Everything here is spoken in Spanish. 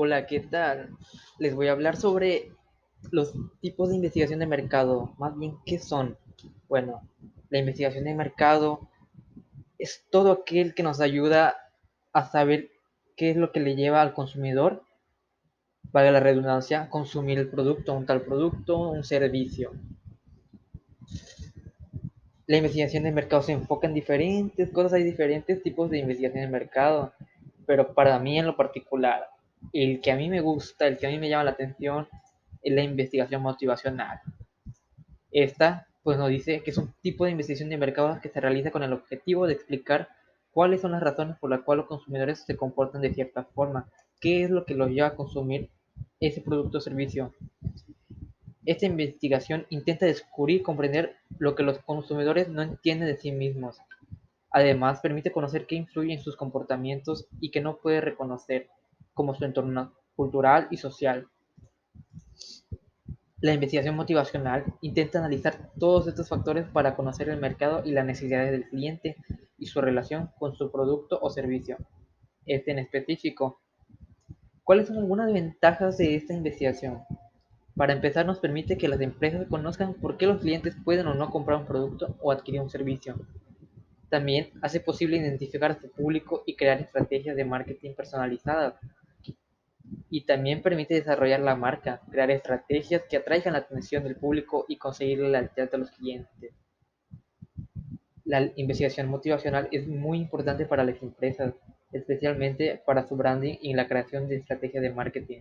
Hola, ¿qué tal? Les voy a hablar sobre los tipos de investigación de mercado. Más bien, ¿qué son? Bueno, la investigación de mercado es todo aquel que nos ayuda a saber qué es lo que le lleva al consumidor, valga la redundancia, consumir el producto, un tal producto, un servicio. La investigación de mercado se enfoca en diferentes cosas, hay diferentes tipos de investigación de mercado, pero para mí en lo particular, el que a mí me gusta, el que a mí me llama la atención, es la investigación motivacional. Esta, pues nos dice que es un tipo de investigación de mercado que se realiza con el objetivo de explicar cuáles son las razones por las cuales los consumidores se comportan de cierta forma, qué es lo que los lleva a consumir ese producto o servicio. Esta investigación intenta descubrir y comprender lo que los consumidores no entienden de sí mismos. Además, permite conocer qué influye en sus comportamientos y qué no puede reconocer como su entorno cultural y social. La investigación motivacional intenta analizar todos estos factores para conocer el mercado y las necesidades del cliente y su relación con su producto o servicio. Este en específico. ¿Cuáles son algunas ventajas de esta investigación? Para empezar, nos permite que las empresas conozcan por qué los clientes pueden o no comprar un producto o adquirir un servicio. También hace posible identificar a su público y crear estrategias de marketing personalizadas y también permite desarrollar la marca, crear estrategias que atraigan la atención del público y conseguir la lealtad de los clientes. La investigación motivacional es muy importante para las empresas, especialmente para su branding y la creación de estrategias de marketing.